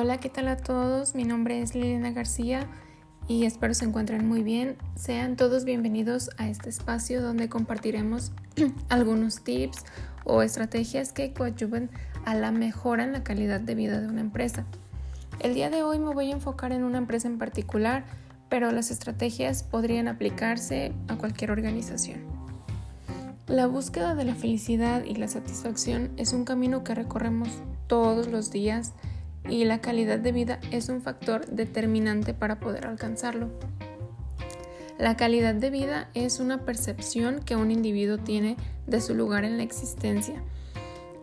Hola, ¿qué tal a todos? Mi nombre es Liliana García y espero se encuentren muy bien. Sean todos bienvenidos a este espacio donde compartiremos algunos tips o estrategias que coadyuven a la mejora en la calidad de vida de una empresa. El día de hoy me voy a enfocar en una empresa en particular, pero las estrategias podrían aplicarse a cualquier organización. La búsqueda de la felicidad y la satisfacción es un camino que recorremos todos los días y la calidad de vida es un factor determinante para poder alcanzarlo. La calidad de vida es una percepción que un individuo tiene de su lugar en la existencia,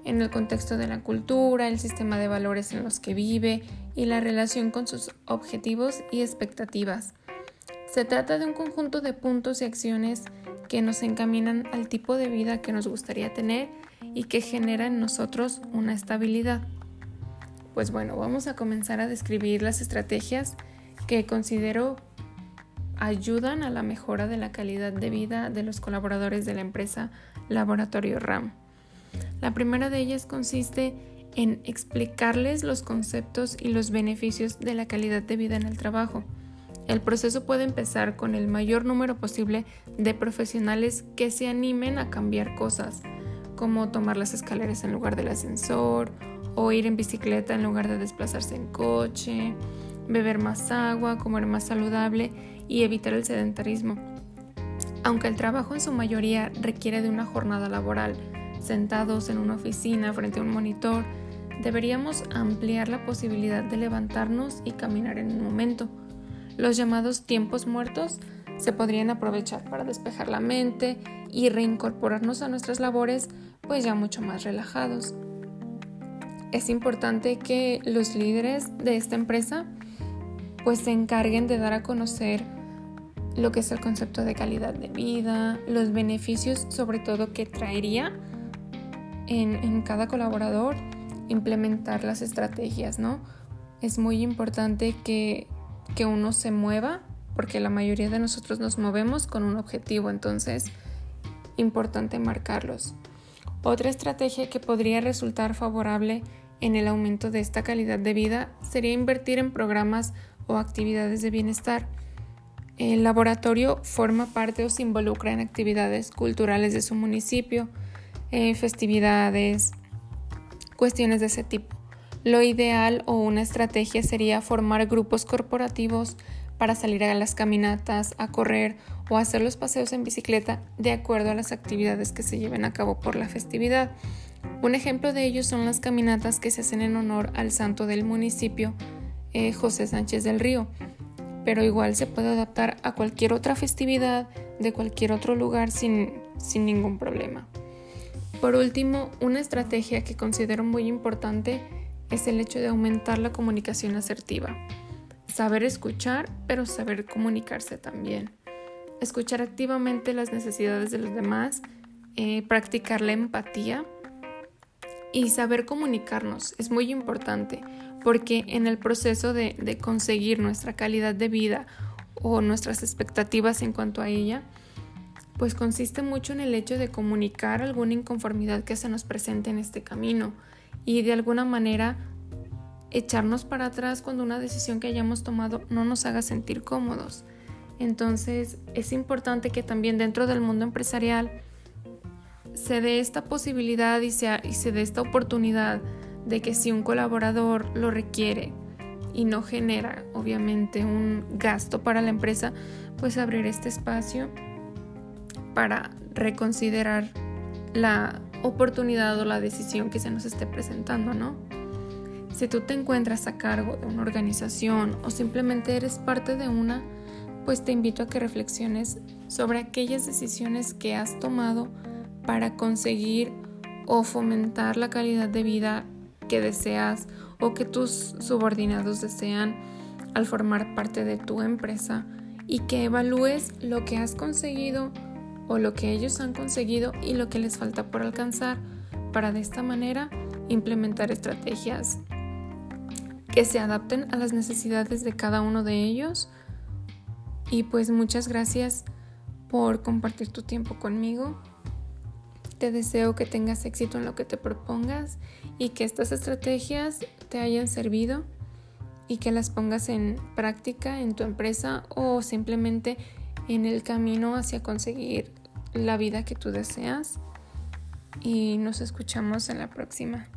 en el contexto de la cultura, el sistema de valores en los que vive y la relación con sus objetivos y expectativas. Se trata de un conjunto de puntos y acciones que nos encaminan al tipo de vida que nos gustaría tener y que genera en nosotros una estabilidad. Pues bueno, vamos a comenzar a describir las estrategias que considero ayudan a la mejora de la calidad de vida de los colaboradores de la empresa Laboratorio RAM. La primera de ellas consiste en explicarles los conceptos y los beneficios de la calidad de vida en el trabajo. El proceso puede empezar con el mayor número posible de profesionales que se animen a cambiar cosas, como tomar las escaleras en lugar del ascensor o ir en bicicleta en lugar de desplazarse en coche, beber más agua, comer más saludable y evitar el sedentarismo. Aunque el trabajo en su mayoría requiere de una jornada laboral, sentados en una oficina frente a un monitor, deberíamos ampliar la posibilidad de levantarnos y caminar en un momento. Los llamados tiempos muertos se podrían aprovechar para despejar la mente y reincorporarnos a nuestras labores pues ya mucho más relajados es importante que los líderes de esta empresa pues se encarguen de dar a conocer lo que es el concepto de calidad de vida, los beneficios sobre todo que traería en, cada colaborador implementar las estrategias, ¿no? Es muy importante que, que uno se mueva porque la mayoría de nosotros nos movemos con un objetivo, entonces importante marcarlos. Otra estrategia que podría resultar favorable en el aumento de esta calidad de vida sería invertir en programas o actividades de bienestar. El laboratorio forma parte o se involucra en actividades culturales de su municipio, eh, festividades, cuestiones de ese tipo. Lo ideal o una estrategia sería formar grupos corporativos para salir a las caminatas, a correr o hacer los paseos en bicicleta de acuerdo a las actividades que se lleven a cabo por la festividad. Un ejemplo de ello son las caminatas que se hacen en honor al santo del municipio, eh, José Sánchez del Río, pero igual se puede adaptar a cualquier otra festividad de cualquier otro lugar sin, sin ningún problema. Por último, una estrategia que considero muy importante es el hecho de aumentar la comunicación asertiva. Saber escuchar, pero saber comunicarse también. Escuchar activamente las necesidades de los demás, eh, practicar la empatía y saber comunicarnos es muy importante porque en el proceso de, de, conseguir nuestra calidad de vida o nuestras expectativas en cuanto a ella, pues consiste mucho en el hecho de comunicar alguna inconformidad que se nos presente en este camino y de alguna manera echarnos para atrás cuando una decisión que hayamos tomado no nos haga sentir cómodos. Entonces es importante que también dentro del mundo empresarial se dé esta posibilidad y, se dé esta oportunidad de que si un colaborador lo requiere y no genera obviamente un gasto para la empresa, pues abrir este espacio para reconsiderar la oportunidad o la decisión que se nos esté presentando, ¿no? Si tú te encuentras a cargo de una organización o simplemente eres parte de una, pues te invito a que reflexiones sobre aquellas decisiones que has tomado para conseguir o fomentar la calidad de vida que deseas o que tus subordinados desean al formar parte de tu empresa y que evalúes lo que has conseguido o lo que ellos han conseguido y lo que les falta por alcanzar para de esta manera implementar estrategias que se adapten a las necesidades de cada uno de ellos. Y pues muchas gracias por compartir tu tiempo conmigo. Te deseo que tengas éxito en lo que te propongas y que estas estrategias te hayan servido. y que las pongas en práctica en tu empresa o simplemente en el camino hacia conseguir la vida que tú deseas. Y nos escuchamos en la próxima.